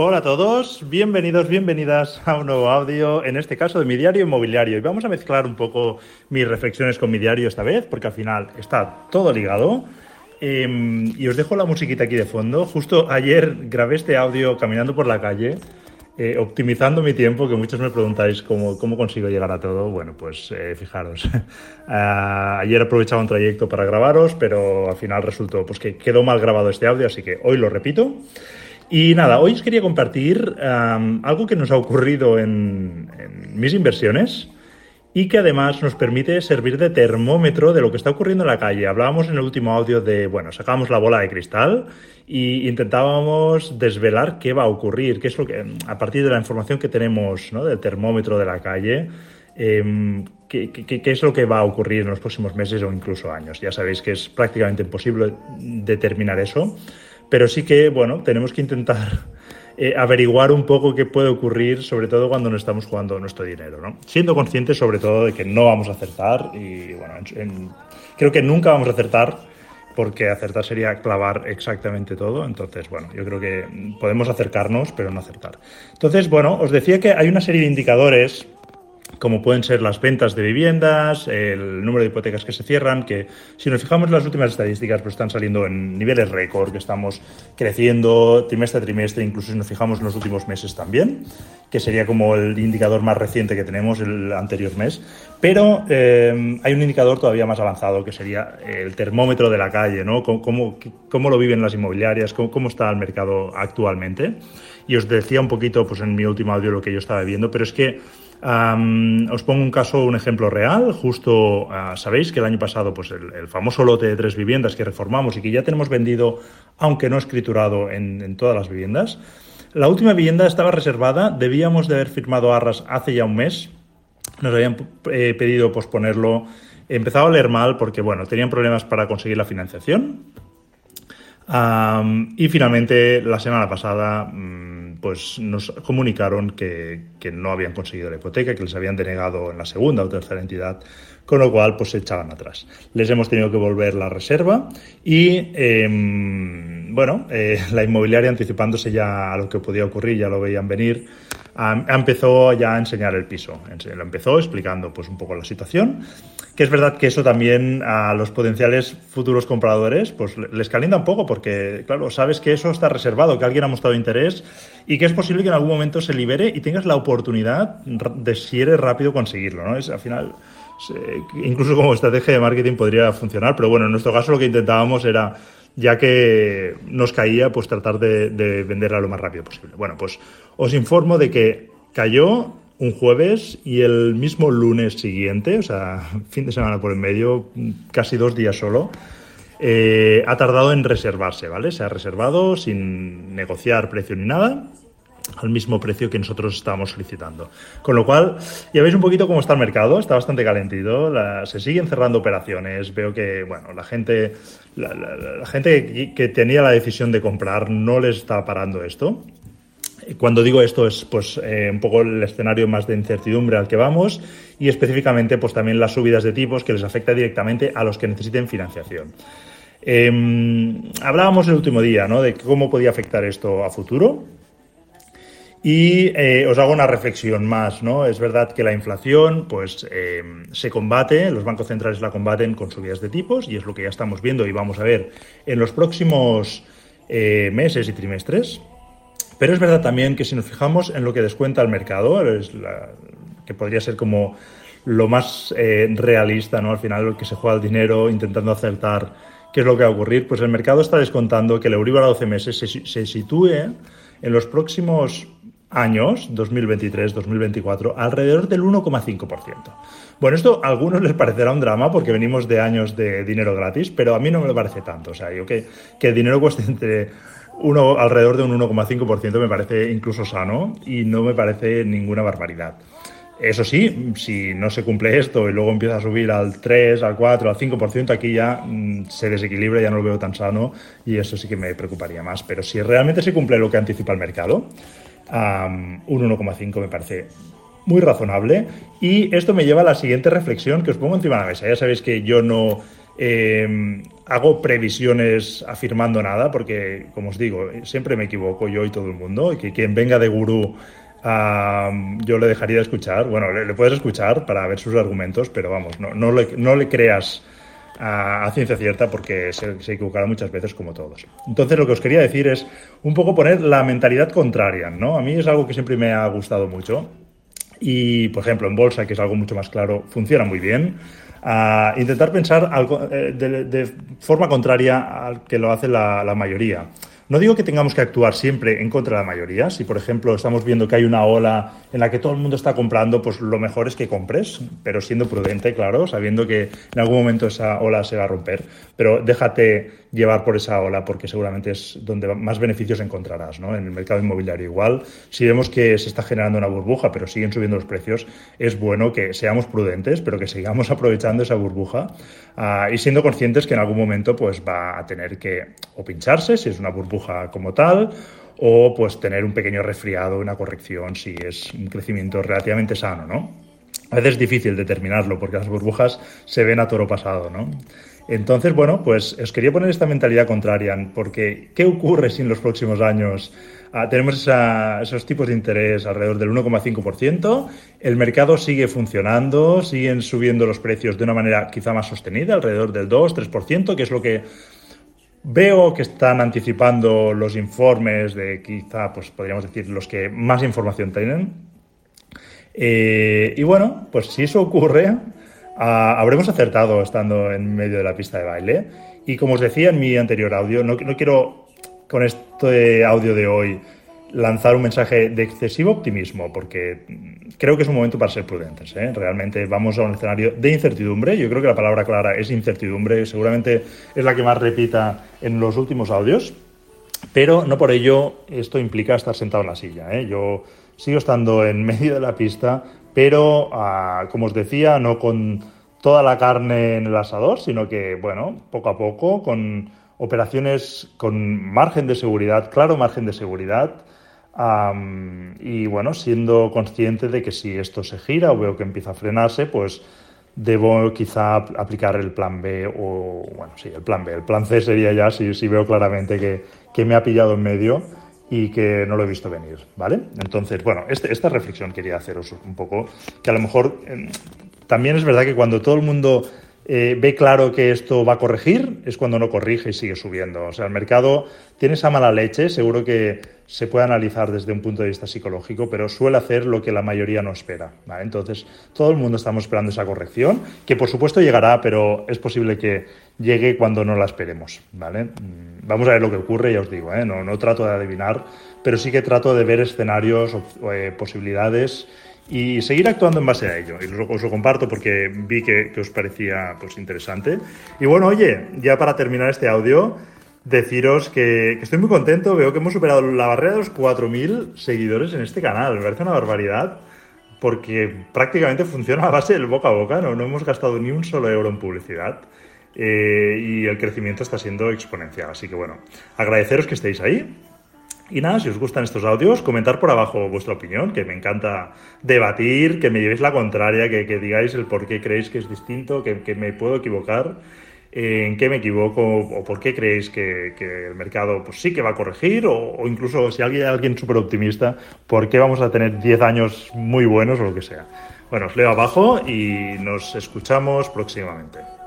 Hola a todos, bienvenidos, bienvenidas a un nuevo audio, en este caso de mi diario inmobiliario. Y vamos a mezclar un poco mis reflexiones con mi diario esta vez, porque al final está todo ligado. Em, y os dejo la musiquita aquí de fondo. Justo ayer grabé este audio caminando por la calle, eh, optimizando mi tiempo, que muchos me preguntáis cómo, cómo consigo llegar a todo. Bueno, pues eh, fijaros, ah, ayer aprovechaba un trayecto para grabaros, pero al final resultó pues, que quedó mal grabado este audio, así que hoy lo repito. Y nada, hoy os quería compartir algo que nos ha ocurrido en, mis inversiones y que además nos permite servir de termómetro de lo que está ocurriendo en la calle. Hablábamos en el último audio de, bueno, sacábamos la bola de cristal e intentábamos desvelar qué va a ocurrir, qué es lo que, a partir de la información que tenemos ¿no? del termómetro de la calle, em, qué, qué, es lo que va a ocurrir en los próximos meses o incluso años. Ya sabéis que es prácticamente imposible determinar eso. Pero sí que, bueno, tenemos que intentar eh, averiguar un poco qué puede ocurrir, sobre todo cuando no estamos jugando nuestro dinero, ¿no? Siendo conscientes sobre todo de que no vamos a acertar y, bueno, creo que nunca vamos a acertar porque acertar sería clavar exactamente todo. Entonces, bueno, yo creo que podemos acercarnos, pero no acertar. Entonces, bueno, os decía que hay una serie de indicadores como pueden ser las ventas de viviendas, el número de hipotecas que se cierran, que si nos fijamos en las últimas estadísticas, pues están saliendo en niveles récord, que estamos creciendo trimestre a trimestre, incluso si nos fijamos en los últimos meses también, que sería como el indicador más reciente que tenemos el anterior mes. Pero eh, hay un indicador todavía más avanzado, que sería el termómetro de la calle, ¿no? Cómo, cómo, lo viven las inmobiliarias, cómo, cómo está el mercado actualmente. Y os decía un poquito, pues en mi último audio, lo que yo estaba viendo, pero es que os pongo un caso, un ejemplo real. Justo ah, sabéis que el año pasado, pues el, famoso lote de tres viviendas que reformamos y que ya tenemos vendido, aunque no escriturado en, todas las viviendas. La última vivienda estaba reservada, debíamos de haber firmado arras hace ya un mes. Nos habían eh, pedido posponerlo. Empezaba a leer mal porque, bueno, tenían problemas para conseguir la financiación. y finalmente, la semana pasada, mm, pues nos comunicaron que, no habían conseguido la hipoteca, que les habían denegado en la segunda o tercera entidad, con lo cual pues se echaban atrás. Les hemos tenido que volver la reserva y, em, bueno, eh, la inmobiliaria anticipándose ya a lo que podía ocurrir, ya lo veían venir, empezó ya a enseñar el piso. Lo empezó explicando pues un poco la situación, que es verdad que eso también a los potenciales futuros compradores pues les calienta un poco porque, claro, sabes que eso está reservado, que alguien ha mostrado interés y que es posible que en algún momento se libere y tengas la oportunidad de, si eres rápido, conseguirlo, ¿no? Es al final incluso como estrategia de marketing podría funcionar, pero bueno, en nuestro caso lo que intentábamos era ya que nos caía, pues tratar de, venderla lo más rápido posible. Bueno, pues os informo de que cayó un jueves y el mismo lunes siguiente, o sea, fin de semana por el medio, casi dos días solo, eh, ha tardado en reservarse, ¿vale? Se ha reservado sin negociar precio ni nada al mismo precio que nosotros estábamos solicitando. Con lo cual, ya veis un poquito cómo está el mercado, está bastante calentito, se siguen cerrando operaciones, veo que, bueno, la gente, la, gente que tenía la decisión de comprar no les está parando esto. Cuando digo esto es pues eh, un poco el escenario más de incertidumbre al que vamos y específicamente pues también las subidas de tipos que les afecta directamente a los que necesiten financiación. Em, hablábamos el último día ¿no? de cómo podía afectar esto a futuro. Y eh, os hago una reflexión más, ¿no? Es verdad que la inflación, pues, eh, se combate, los bancos centrales la combaten con subidas de tipos y es lo que ya estamos viendo y vamos a ver en los próximos eh, meses y trimestres. Pero es verdad también que si nos fijamos en lo que descuenta el mercado, es que podría ser como lo más realista, ¿no? Al final, que se juega el dinero intentando acertar qué es lo que va a ocurrir, pues el mercado está descontando que el Euribor a 12 meses se, se sitúe en los próximos años, 2023-2024, alrededor del 1,5%. Bueno, esto a algunos les parecerá un drama porque venimos de años de dinero gratis, pero a mí no me parece tanto. O sea, yo que, que el dinero cueste entre uno, alrededor de un 1,5% me parece incluso sano y no me parece ninguna barbaridad. Eso sí, si no se cumple esto y luego empieza a subir al 3, al 4, al 5%, aquí ya mm, se desequilibra, ya no lo veo tan sano y eso sí que me preocuparía más. Pero si realmente se cumple lo que anticipa el mercado, un 1,5 me parece muy razonable. Y esto me lleva a la siguiente reflexión que os pongo encima de la mesa. Ya sabéis que yo no eh, hago previsiones afirmando nada, porque, como os digo, siempre me equivoco yo y todo el mundo, y que quien venga de gurú yo le dejaría de escuchar. Bueno, le, puedes escuchar para ver sus argumentos, pero vamos, no, no, no le creas a, ciencia cierta porque se, se, equivocará muchas veces como todos. Entonces lo que os quería decir es un poco poner la mentalidad contraria, ¿no? A mí es algo que siempre me ha gustado mucho y, por ejemplo, en bolsa, que es algo mucho más claro, funciona muy bien a intentar pensar algo, eh, de, forma contraria al que lo hace la, la, mayoría. No digo que tengamos que actuar siempre en contra de la mayoría. Si, por ejemplo, estamos viendo que hay una ola en la que todo el mundo está comprando, pues lo mejor es que compres, pero siendo prudente, claro, sabiendo que en algún momento esa ola se va a romper. Pero déjate llevar por esa ola porque seguramente es donde más beneficios encontrarás, ¿no? En el mercado inmobiliario igual. Si vemos que se está generando una burbuja, pero siguen subiendo los precios, es bueno que seamos prudentes, pero que sigamos aprovechando esa burbuja uh, y siendo conscientes que en algún momento pues va a tener que o pincharse si es una burbuja como tal o pues tener un pequeño resfriado, una corrección si es un crecimiento relativamente sano, ¿no? A veces es difícil determinarlo porque las burbujas se ven a toro pasado, ¿no? Entonces, bueno, pues os quería poner esta mentalidad contraria, porque ¿qué ocurre si en los próximos años ah, tenemos esos tipos de interés alrededor del 1,5%? El mercado sigue funcionando, siguen subiendo los precios de una manera quizá más sostenida, alrededor del 2-3%, que es lo que veo que están anticipando los informes de quizá, pues podríamos decir, los que más información tienen. Eh, y bueno, pues si eso ocurre, Ah, habremos acertado estando en medio de la pista de baile. Y como os decía en mi anterior audio, no, no quiero con este audio de hoy lanzar un mensaje de excesivo optimismo, porque creo que es un momento para ser prudentes. ¿eh? Realmente vamos a un escenario de incertidumbre. Yo creo que la palabra clara es incertidumbre. Seguramente es la que más repita en los últimos audios. Pero no por ello esto implica estar sentado en la silla. ¿eh? Yo sigo estando en medio de la pista, pero ah, como os decía, no con toda la carne en el asador, sino que, bueno, poco a poco, con operaciones con margen de seguridad, claro margen de seguridad, y bueno, siendo consciente de que si esto se gira o veo que empieza a frenarse, pues debo quizá aplicar el plan B o, bueno, sí, el plan B. El plan C sería ya si, si veo claramente que, que me ha pillado en medio y que no lo he visto venir, ¿vale? Entonces, bueno, este, esta reflexión quería haceros un poco, que a lo mejor em, también es verdad que cuando todo el mundo eh, ve claro que esto va a corregir, es cuando no corrige y sigue subiendo. O sea, el mercado tiene esa mala leche, seguro que se puede analizar desde un punto de vista psicológico, pero suele hacer lo que la mayoría no espera. Entonces, todo el mundo estamos esperando esa corrección, que por supuesto llegará, pero es posible que llegue cuando no la esperemos. ¿vale? Mm, vamos a ver lo que ocurre, ya os digo, ¿eh? no, no trato de adivinar, pero sí que trato de ver escenarios, eh, posibilidades y seguir actuando en base a ello. Y os lo comparto porque vi que, os parecía pues, interesante. Y bueno, oye, ya para terminar este audio, deciros que, estoy muy contento. Veo que hemos superado la barrera de los 4.000 seguidores en este canal. Me parece una barbaridad porque prácticamente funciona a base del boca a boca. No, no hemos gastado ni un solo euro en publicidad. Eh, y el crecimiento está siendo exponencial. Así que bueno, agradeceros que estéis ahí y nada, si os gustan estos audios, comentar por abajo vuestra opinión, que me encanta debatir, que me llevéis la contraria, que, digáis el por qué creéis que es distinto, que, me puedo equivocar, en qué me equivoco o por qué creéis que, el mercado pues sí que va a corregir o, incluso si alguien alguien súper optimista, por qué vamos a tener 10 años muy buenos o lo que sea. Bueno, os leo abajo y nos escuchamos próximamente.